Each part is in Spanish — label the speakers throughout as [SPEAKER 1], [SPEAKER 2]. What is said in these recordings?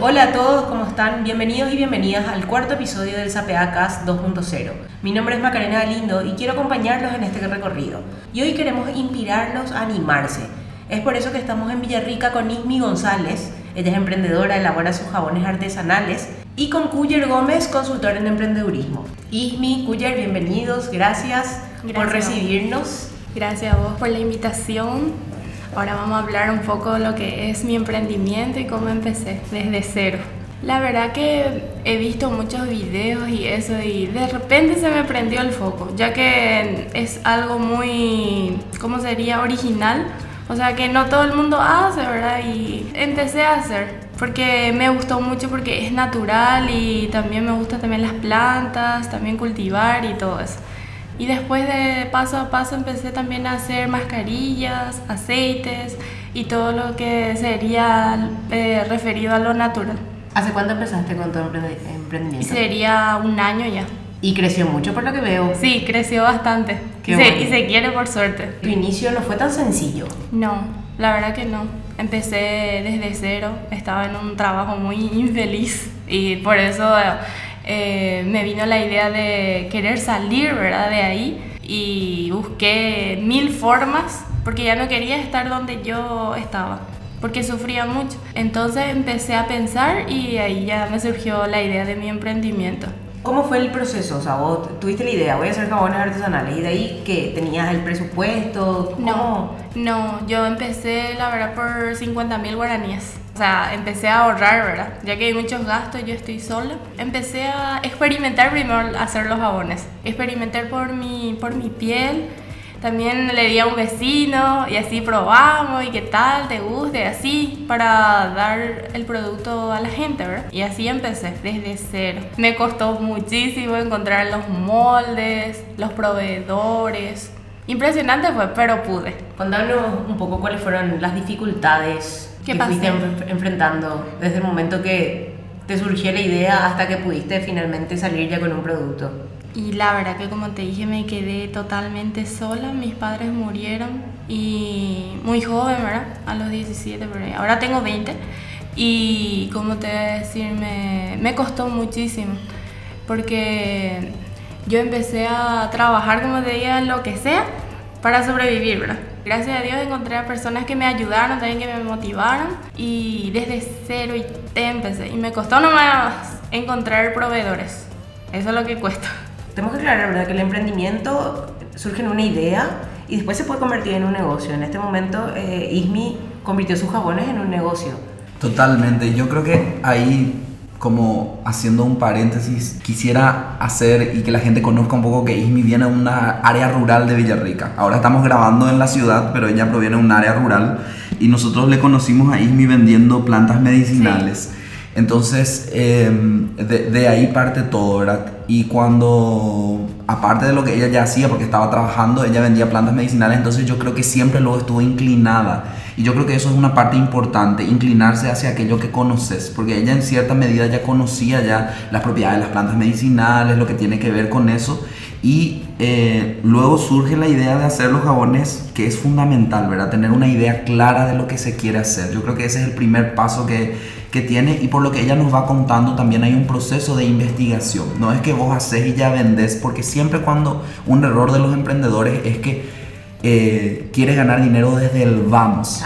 [SPEAKER 1] Hola a todos, ¿cómo están? Bienvenidos y bienvenidas al cuarto episodio del Cast 2.0. Mi nombre es Macarena Galindo y quiero acompañarlos en este recorrido. Y hoy queremos inspirarlos a animarse. Es por eso que estamos en Villarrica con Ismi González. Ella es emprendedora, elabora sus jabones artesanales. Y con Cuyer Gómez, consultor en emprendedurismo. Ismi, Cuyer, bienvenidos, gracias, por recibirnos.
[SPEAKER 2] Gracias a vos por la invitación. Ahora vamos a hablar un poco de lo que es mi emprendimiento y cómo empecé desde cero. La verdad que he visto muchos videos y eso y de repente se me prendió el foco, ya que es algo muy, ¿cómo sería? Original. O sea que no todo el mundo hace, ¿verdad? Y empecé a hacer porque me gustó mucho porque es natural y también me gustan también las plantas, también cultivar y todo eso. Y después de paso a paso empecé también a hacer mascarillas, aceites y todo lo que sería eh, referido a lo natural.
[SPEAKER 1] ¿Hace cuánto empezaste con tu emprendimiento?
[SPEAKER 2] Sería un año ya.
[SPEAKER 1] ¿Y creció mucho por lo que veo?
[SPEAKER 2] Sí, creció bastante. y, se, y se quiere por suerte.
[SPEAKER 1] ¿Tu inicio no fue tan sencillo?
[SPEAKER 2] No, la verdad que no. Empecé desde cero, estaba en un trabajo muy infeliz y por eso eh, me vino la idea de querer salir, ¿verdad? De ahí y busqué mil formas porque ya no quería estar donde yo estaba porque sufría mucho. Entonces empecé a pensar y ahí ya me surgió la idea de mi emprendimiento.
[SPEAKER 1] ¿Cómo fue el proceso? O sea, vos tuviste la idea, voy a hacer jabones artesanales y de ahí que tenías el presupuesto.
[SPEAKER 2] No, no, yo empecé la verdad por 50 mil guaraníes. O sea, empecé a ahorrar, ¿verdad? Ya que hay muchos gastos, yo estoy sola. Empecé a experimentar primero hacer los jabones. Experimentar por mi, por mi piel. También le di a un vecino y así probamos y qué tal, te gusta y así para dar el producto a la gente, ¿verdad? Y así empecé desde cero. Me costó muchísimo encontrar los moldes, los proveedores. Impresionante fue, pero pude.
[SPEAKER 1] Contanos un poco cuáles fueron las dificultades que fuiste enfrentando desde el momento que te surgió la idea hasta que pudiste finalmente salir ya con un producto?
[SPEAKER 2] Y la verdad que como te dije me quedé totalmente sola, mis padres murieron y muy joven, ¿verdad? A los 17, pero ahora tengo 20 y como te voy a decir, me, me costó muchísimo porque yo empecé a trabajar como te dije en lo que sea para sobrevivir, ¿verdad? Gracias a Dios encontré a personas que me ayudaron, también que me motivaron y desde cero y te empecé. Y me costó nomás encontrar proveedores. Eso es lo que cuesta.
[SPEAKER 1] Tenemos que aclarar, ¿verdad? Que el emprendimiento surge en una idea y después se puede convertir en un negocio. En este momento, eh, Ismi convirtió sus jabones en un negocio.
[SPEAKER 3] Totalmente. Yo creo que ahí como haciendo un paréntesis, quisiera hacer y que la gente conozca un poco que Ismi viene de una área rural de Villarrica. Ahora estamos grabando en la ciudad, pero ella proviene de un área rural y nosotros le conocimos a Ismi vendiendo plantas medicinales. Entonces, de, de, ahí parte todo, ¿verdad? Y cuando, aparte de lo que ella ya hacía, porque estaba trabajando, ella vendía plantas medicinales, entonces yo creo que siempre luego estuvo inclinada. Y yo creo que eso es una parte importante, inclinarse hacia aquello que conoces, porque ella en cierta medida ya conocía ya las propiedades de las plantas medicinales, lo que tiene que ver con eso. Y eh, luego surge la idea de hacer los jabones, que es fundamental, ¿verdad? Tener una idea clara de lo que se quiere hacer. Yo creo que ese es el primer paso que, que tiene y por lo que ella nos va contando también hay un proceso de investigación. No es que vos haces y ya vendés, porque siempre cuando un error de los emprendedores es que eh, quiere ganar dinero desde el vamos.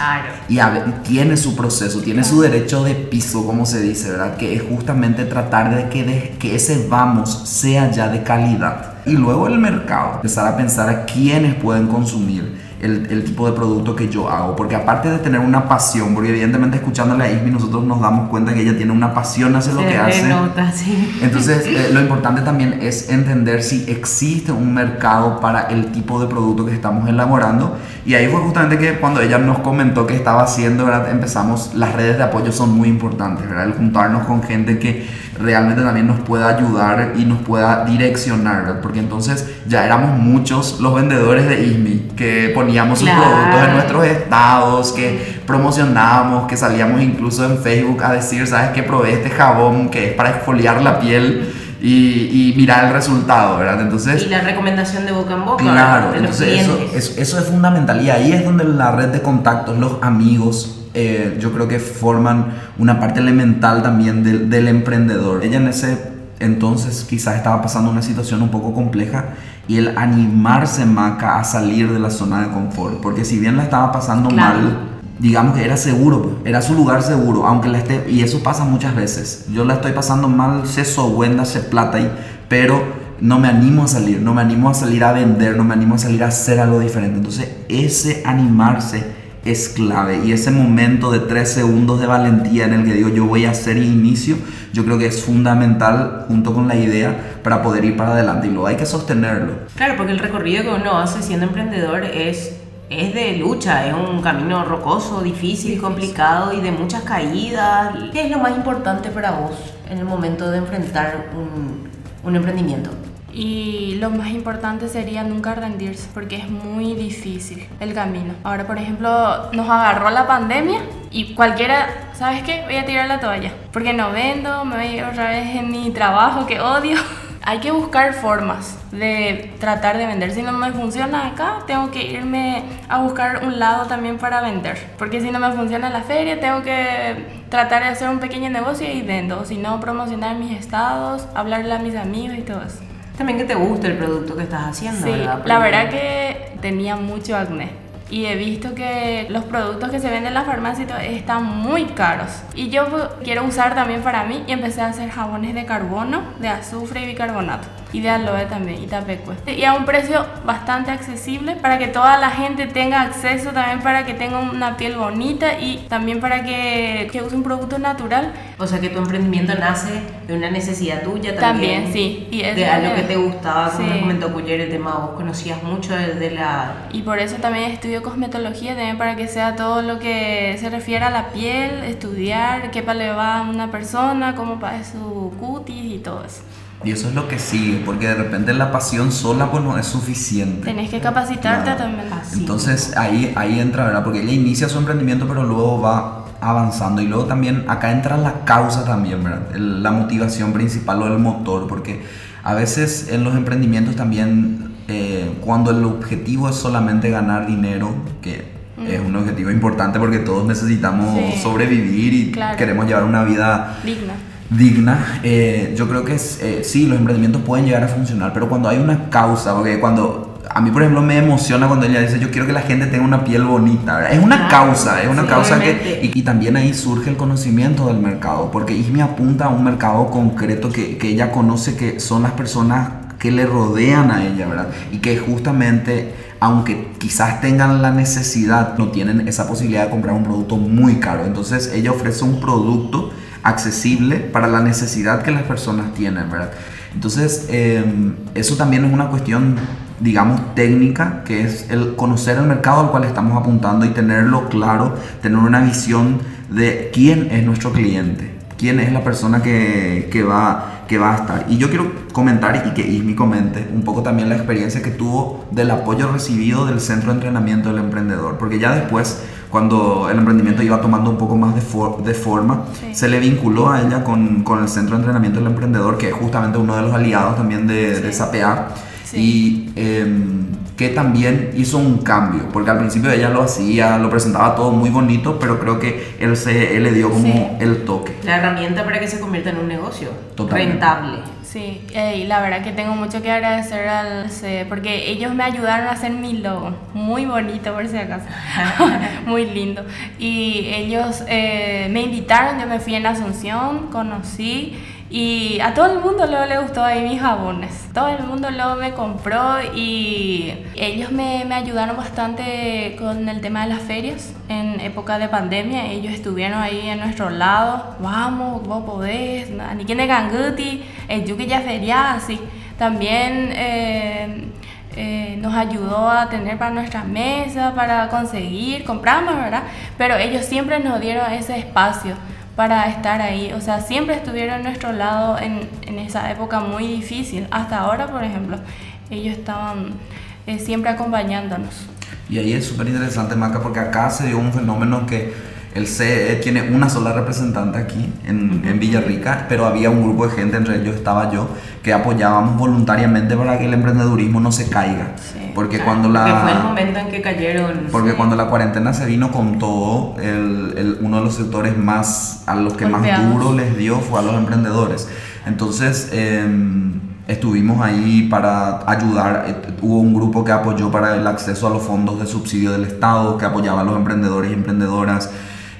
[SPEAKER 3] Y tiene su proceso, tiene su derecho de piso, como se dice, ¿verdad? Que es justamente tratar de que, de que ese vamos sea ya de calidad. Y luego el mercado, empezar a pensar a quiénes pueden consumir el, el, tipo de producto que yo hago. Porque aparte de tener una pasión, porque evidentemente escuchándola a Ismi nosotros nos damos cuenta que ella tiene una pasión hacia lo que hace.
[SPEAKER 1] Nota, sí.
[SPEAKER 3] Entonces eh, lo importante también es entender si existe un mercado para el tipo de producto que estamos elaborando. Y ahí fue justamente que cuando ella nos comentó que estaba haciendo, ¿verdad? empezamos, las redes de apoyo son muy importantes, ¿verdad? el juntarnos con gente que realmente también nos pueda ayudar y nos pueda direccionar, ¿verdad? porque entonces ya éramos muchos los vendedores de ISMI que poníamos sus productos en nuestros estados, que promocionábamos, que salíamos incluso en Facebook a decir, ¿sabes qué? Probé este jabón que es para exfoliar la piel. Y, y, mirar el resultado, ¿verdad?
[SPEAKER 1] Entonces... Y la recomendación de boca en boca.
[SPEAKER 3] Claro, entonces eso, eso, eso, es fundamental y ahí es donde la red de contactos, los amigos, eh, yo creo que forman una parte elemental también del, del emprendedor. Ella en ese entonces quizás estaba pasando una situación un poco compleja y el animarse Maca a salir de la zona de confort, porque si bien la estaba pasando
[SPEAKER 1] Claro.
[SPEAKER 3] mal, digamos que era seguro, era su lugar seguro, aunque la esté, y eso pasa muchas veces, yo la estoy pasando mal, sé buena, sé plata ahí, pero no me animo a salir, no me animo a salir a vender, no me animo a salir a hacer algo diferente, entonces ese animarse es clave y ese momento de tres segundos de valentía en el que digo yo voy a hacer inicio, yo creo que es fundamental junto con la idea para poder ir para adelante y luego hay que sostenerlo.
[SPEAKER 1] Claro, porque el recorrido que uno hace siendo emprendedor es, es de lucha, es un camino rocoso, difícil, complicado y de muchas caídas. ¿Qué es lo más importante para vos en el momento de enfrentar un, un emprendimiento?
[SPEAKER 2] Y lo más importante sería nunca rendirse, porque es muy difícil el camino. Ahora, por ejemplo, nos agarró la pandemia y cualquiera, ¿sabes qué? Voy a tirar la toalla, porque no vendo, me voy otra vez en mi trabajo que odio. Hay que buscar formas de tratar de vender. Si no me funciona acá, tengo que irme a buscar un lado también para vender. Porque si no me funciona la feria, tengo que tratar de hacer un pequeño negocio y vendo. Si no, promocionar mis estados, hablarle a mis amigos y todo eso.
[SPEAKER 1] También que te guste el producto que estás haciendo,
[SPEAKER 2] Sí,
[SPEAKER 1] ¿verdad?
[SPEAKER 2] la verdad que tenía mucho acné. Y he visto que los productos que se venden en la farmacia están muy caros. Y yo quiero usar también para mí y empecé a hacer jabones de carbono, de azufre y bicarbonato. Y de aloe también, y tapecue. Y a un precio bastante accesible para que toda la gente tenga acceso, también para que tenga una piel bonita y también para que, que use un producto natural.
[SPEAKER 1] O sea que tu emprendimiento nace de una necesidad tuya también.
[SPEAKER 2] También, sí. Y
[SPEAKER 1] de algo que te gustaba, como
[SPEAKER 2] Sí.
[SPEAKER 1] comentó Cuyer, el tema, vos conocías mucho de, de la...
[SPEAKER 2] Y por eso también estudio cosmetología, también para que sea todo lo que se refiere a la piel, estudiar qué le va a una persona, cómo para su cutis y todo eso.
[SPEAKER 3] Y eso es lo que sigue, porque de repente la pasión sola pues no es suficiente.
[SPEAKER 2] Tenés que capacitarte
[SPEAKER 3] Claro.
[SPEAKER 2] también.
[SPEAKER 1] Así
[SPEAKER 3] Entonces ahí, ahí entra, ¿verdad? Porque ella inicia su emprendimiento, pero luego va avanzando. Y luego también acá entra la causa también, ¿verdad? El- la motivación principal o el motor, porque a veces en los emprendimientos también, eh, cuando el objetivo es solamente ganar dinero, que es un objetivo importante porque todos necesitamos
[SPEAKER 2] Sí.
[SPEAKER 3] sobrevivir y
[SPEAKER 2] Claro.
[SPEAKER 3] queremos llevar una vida
[SPEAKER 2] Digna.
[SPEAKER 3] digna, eh, yo creo que eh, sí, los emprendimientos pueden llegar a funcionar, pero cuando hay una causa, porque cuando a mí, por ejemplo, me emociona cuando ella dice, yo quiero que la gente tenga una piel bonita, ¿verdad? es una
[SPEAKER 1] Claro,
[SPEAKER 3] causa, es una
[SPEAKER 1] sí,
[SPEAKER 3] causa que,
[SPEAKER 1] obviamente.
[SPEAKER 3] y, y también ahí surge el conocimiento del mercado, porque Ismi apunta a un mercado concreto que, que ella conoce que son las personas que le rodean a ella, ¿verdad? Y que justamente, aunque quizás tengan la necesidad, no tienen esa posibilidad de comprar un producto muy caro. Entonces ella ofrece un producto accesible para la necesidad que las personas tienen, ¿verdad? Entonces, eh, eso también es una cuestión, digamos, técnica, que es el conocer el mercado al cual estamos apuntando y tenerlo claro, tener una visión de quién es nuestro cliente, quién es la persona que, que va, que va a estar. Y yo quiero comentar y que Ismi comente un poco también la experiencia que tuvo del apoyo recibido del Centro de Entrenamiento del Emprendedor, porque ya después, cuando el emprendimiento iba tomando un poco más de, for- de forma,
[SPEAKER 2] Sí.
[SPEAKER 3] se le vinculó a ella con, con el Centro de Entrenamiento del Emprendedor, que es justamente uno de los aliados también de, de
[SPEAKER 2] Sí. Sí.
[SPEAKER 3] y em, que también hizo un cambio, porque al principio ella lo hacía, lo presentaba todo muy bonito, pero creo que él, se, él le dio como
[SPEAKER 2] Sí.
[SPEAKER 3] el toque.
[SPEAKER 1] La herramienta para que se convierta en un negocio
[SPEAKER 3] Totalmente.
[SPEAKER 1] rentable.
[SPEAKER 2] Sí, eh, y la verdad que tengo mucho que agradecer al C, porque ellos me ayudaron a hacer mi logo, muy bonito por si acaso, muy lindo. Y ellos eh, me invitaron, yo me fui en Asunción, conocí y a todo el mundo luego le gustó ahí mis jabones. Todo el mundo luego me compró y ellos me, me ayudaron bastante con el tema de las ferias en época de pandemia. Ellos estuvieron ahí en nuestro lado. Vamos, vos podés. Ni quien de ganguti, el yuki ya feria, así. También eh, eh, nos ayudó a tener para nuestra mesa, para conseguir, compramos, ¿verdad? Pero ellos siempre nos dieron ese espacio para estar ahí. O sea, siempre estuvieron a nuestro lado en, en esa época muy difícil. Hasta ahora, por ejemplo, ellos estaban eh, siempre acompañándonos.
[SPEAKER 3] Y ahí es súper interesante, Maca, porque acá se dio un fenómeno que el CE tiene una sola representante aquí en, en, Villarrica, pero había un grupo de gente, entre ellos estaba yo, que apoyábamos voluntariamente para que el emprendedurismo no se caiga. porque cuando la...
[SPEAKER 1] Porque fue el momento en que cayeron.
[SPEAKER 3] Porque cuando la cuarentena se vino con todo, el, el, uno de los sectores más, a los que más duro les dio fue a los emprendedores. Entonces... Eh, estuvimos ahí para ayudar. Eh, hubo un grupo que apoyó para el acceso a los fondos de subsidio del Estado, que apoyaba a los emprendedores y emprendedoras.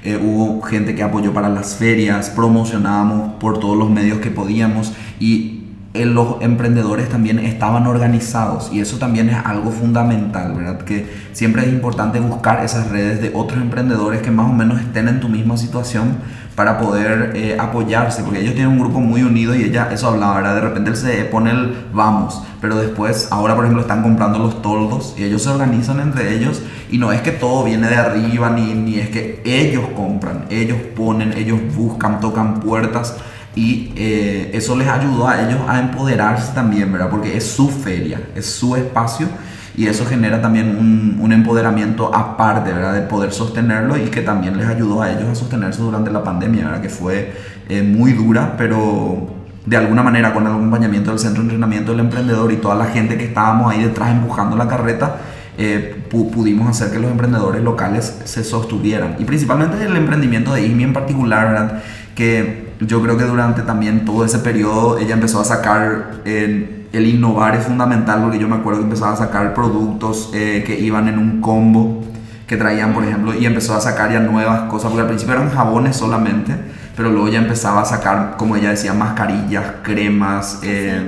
[SPEAKER 3] Eh, hubo gente que apoyó para las ferias, promocionábamos por todos los medios que podíamos y los emprendedores también estaban organizados y eso también es algo fundamental, ¿verdad? Que siempre es importante buscar esas redes de otros emprendedores que más o menos estén en tu misma situación para poder eh, apoyarse, porque ellos tienen un grupo muy unido y ella, eso hablaba, ¿verdad? De repente él se pone el vamos, pero después, ahora por ejemplo, están comprando los toldos y ellos se organizan entre ellos y no es que todo viene de arriba, ni, ni es que ellos compran, ellos ponen, ellos buscan, tocan puertas y eh, eso les ayudó a ellos a empoderarse también, ¿verdad? Porque es su feria, es su espacio y eso genera también un, un, empoderamiento aparte, ¿verdad? De poder sostenerlo y que también les ayudó a ellos a sostenerse durante la pandemia, ¿verdad? Que fue eh, muy dura, pero de alguna manera con el acompañamiento del centro de entrenamiento del emprendedor y toda la gente que estábamos ahí detrás empujando la carreta, eh, pudimos hacer que los emprendedores locales se sostuvieran. Y principalmente el emprendimiento de ISMI en particular, ¿verdad? Que yo creo que durante también todo ese periodo ella empezó a sacar... Eh, el innovar es fundamental porque yo me acuerdo que empezaba a sacar productos eh, que iban en un combo que traían, por ejemplo, y empezó a sacar ya nuevas cosas, porque al principio eran jabones solamente, pero luego ya empezaba a sacar, como ella decía, mascarillas, cremas, eh,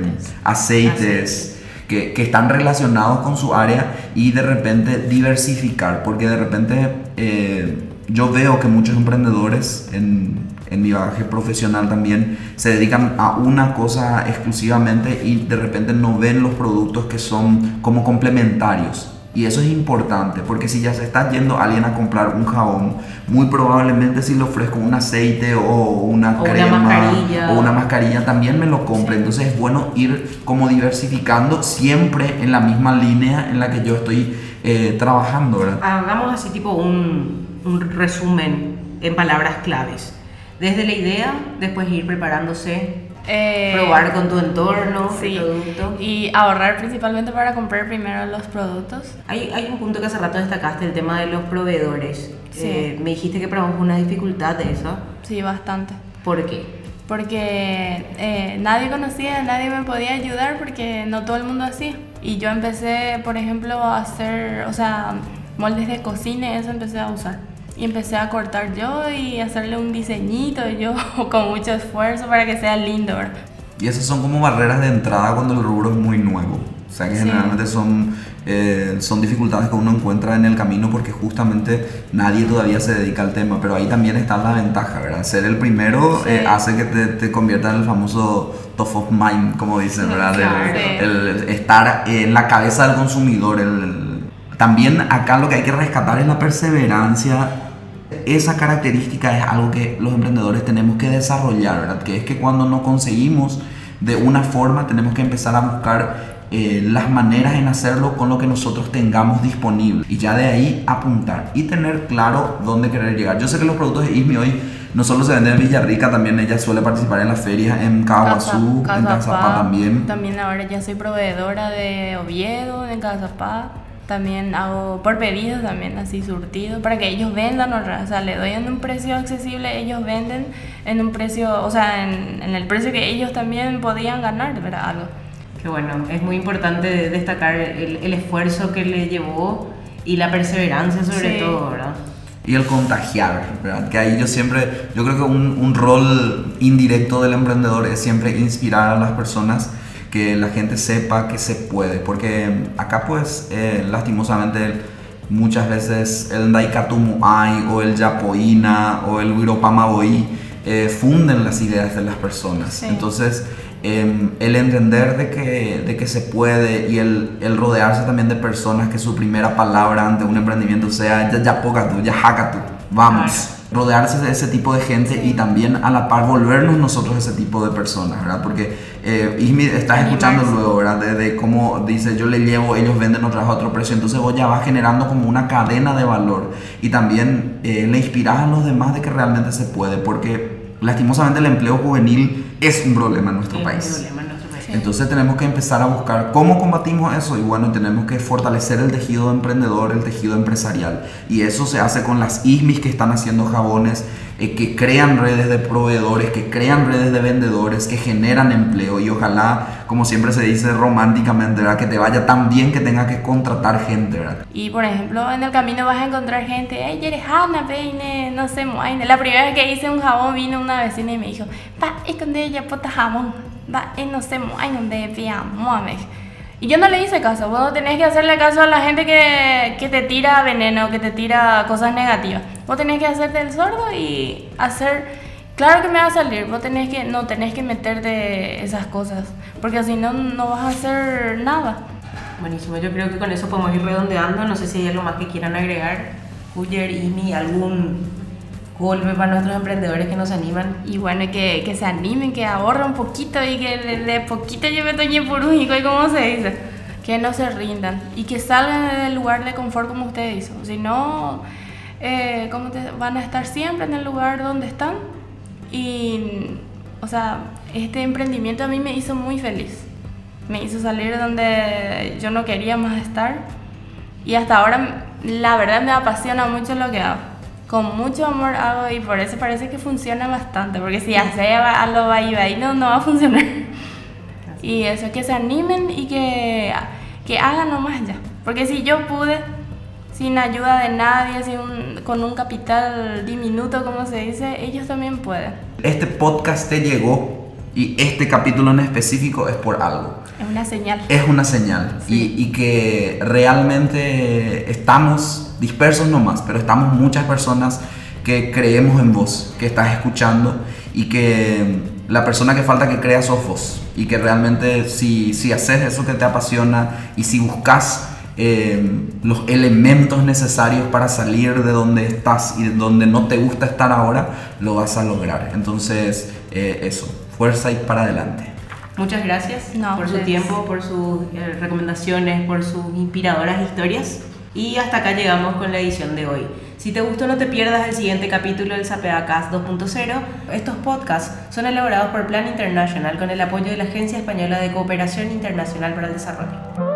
[SPEAKER 3] aceites, que, que, están relacionados con su área y de repente diversificar, porque de repente eh, yo veo que muchos emprendedores en, en mi bagaje profesional también se dedican a una cosa exclusivamente y de repente no ven los productos que son como complementarios. Y eso es importante, porque si ya se está yendo alguien a comprar un jabón, muy probablemente si le ofrezco un aceite o una crema o una mascarilla, también me lo compre. Entonces es bueno ir como diversificando siempre en la misma línea en la que yo estoy eh, trabajando. ¿verdad?
[SPEAKER 1] Hagamos así tipo un, un resumen en palabras claves desde la idea, después ir preparándose, eh, probar con tu entorno sí. el producto.
[SPEAKER 2] Y ahorrar principalmente para comprar primero los productos.
[SPEAKER 1] Hay, hay un punto que hace rato destacaste, el tema de los proveedores. Sí. Eh, me dijiste que para vos una dificultad eso.
[SPEAKER 2] Sí, bastante.
[SPEAKER 1] ¿Por qué?
[SPEAKER 2] Porque eh, nadie conocía, nadie me podía ayudar porque no todo el mundo hacía. Y yo empecé, por ejemplo, a hacer, o sea, moldes de cocina y eso empecé a usar. Y empecé a cortar yo y hacerle un diseñito yo con mucho esfuerzo para que sea lindo.
[SPEAKER 3] Y esas son como barreras de entrada cuando el rubro es muy nuevo. O sea que generalmente son, eh, son dificultades que uno encuentra en el camino porque justamente nadie todavía se dedica al tema. Pero ahí también está la ventaja, ¿verdad? Ser el primero eh, hace que te, te convierta en el famoso top of mind, como dicen, ¿verdad? El, estar en la cabeza del consumidor, el, también acá lo que hay que rescatar es la perseverancia. Esa característica es algo que los emprendedores tenemos que desarrollar, ¿verdad? Que es que cuando no conseguimos de una forma tenemos que empezar a buscar eh, las maneras en hacerlo con lo que nosotros tengamos disponible y ya de ahí apuntar y tener claro dónde querer llegar. Yo sé que los productos de ISMI hoy no solo se venden en Villarrica, también ella suele participar en las ferias en Caguazú, en Cazapá también.
[SPEAKER 2] También ahora ya soy proveedora de Oviedo, en Cazapá también hago por pedido también así surtido para que ellos vendan o sea le doy en un precio accesible ellos venden en un precio o sea en, el precio que ellos también podían ganar verdad algo.
[SPEAKER 1] Que bueno es muy importante destacar el, esfuerzo que le llevó y la perseverancia sobre todo verdad
[SPEAKER 3] y el contagiar, ¿verdad? Que ahí yo siempre, yo creo que un, un rol indirecto del emprendedor es siempre inspirar a las personas que la gente sepa que se puede, porque acá pues eh, lastimosamente muchas veces el Daikatumuay o el Yapoina o el Wiropamaboí eh, funden las ideas de las personas. Entonces, em, el entender de que, de que se puede y el, el, rodearse también de personas que su primera palabra ante un emprendimiento sea ya, ya tú, ya vamos. Rodearse de ese tipo de gente y también a la par volvernos nosotros ese tipo de personas, ¿verdad? Porque eh, Ismi, estás escuchando luego, ¿verdad? De, cómo dice, yo le llevo, ellos venden otra a otro precio, entonces vos ya vas generando como una cadena de valor y también eh, le inspiras a los demás de que realmente se puede, porque lastimosamente el empleo juvenil es un problema en nuestro país. Entonces tenemos que empezar a buscar cómo combatimos eso y bueno, tenemos que fortalecer el tejido emprendedor, el tejido empresarial. Y eso se hace con las ISMIS que están haciendo jabones, eh, que crean redes de proveedores, que crean redes de vendedores, que generan empleo y ojalá, como siempre se dice románticamente, ¿verdad? que te vaya tan bien que tenga que contratar gente.
[SPEAKER 2] Y por ejemplo, en el camino vas a encontrar gente, hey, eres Hanna, peine, no sé, La primera vez que hice un jabón vino una vecina y me dijo, pa, esconde ella puta jabón va, no sé, Y yo no le hice caso, vos no tenés que hacerle caso a la gente que, que, te tira veneno, que te tira cosas negativas. Vos tenés que hacerte el sordo y hacer, claro que me va a salir, vos tenés que, no tenés que meterte esas cosas, porque si no, no vas a hacer nada.
[SPEAKER 1] Buenísimo, yo creo que con eso podemos ir redondeando, no sé si hay algo más que quieran agregar, Uyer, Imi, algún golpe para nuestros emprendedores que nos animan.
[SPEAKER 2] Y bueno, que, que se animen, que ahorren un poquito y que de, poquito lleve toñe purújico y como se dice, que no se rindan y que salgan del lugar de confort como usted hizo. Si no, eh, te, van a estar siempre en el lugar donde están. Y, o sea, este emprendimiento a mí me hizo muy feliz. Me hizo salir donde yo no quería más estar. Y hasta ahora, la verdad, me apasiona mucho lo que hago con mucho amor hago y por eso parece que funciona bastante, porque si hace a lo va y no, no va a funcionar. Y eso, que se animen y que, que hagan nomás ya. Porque si yo pude, sin ayuda de nadie, sin con un capital diminuto, como se dice, ellos también pueden.
[SPEAKER 3] Este podcast te llegó y este capítulo en específico es por algo.
[SPEAKER 2] Es una señal.
[SPEAKER 3] Es una señal. Y, y, que realmente estamos dispersos nomás, pero estamos muchas personas que creemos en vos, que estás escuchando y que la persona que falta que crea sos vos. Y que realmente si, si haces eso que te apasiona y si buscas eh, los elementos necesarios para salir de donde estás y de donde no te gusta estar ahora, lo vas a lograr. Entonces, eh, eso, fuerza y para adelante.
[SPEAKER 1] Muchas gracias por su tiempo, por sus eh, recomendaciones, por sus inspiradoras historias. Y hasta acá llegamos con la edición de hoy. Si te gustó, no te pierdas el siguiente capítulo del Cast 2.0. Estos podcasts son elaborados por Plan International con el apoyo de la Agencia Española de Cooperación Internacional para el Desarrollo.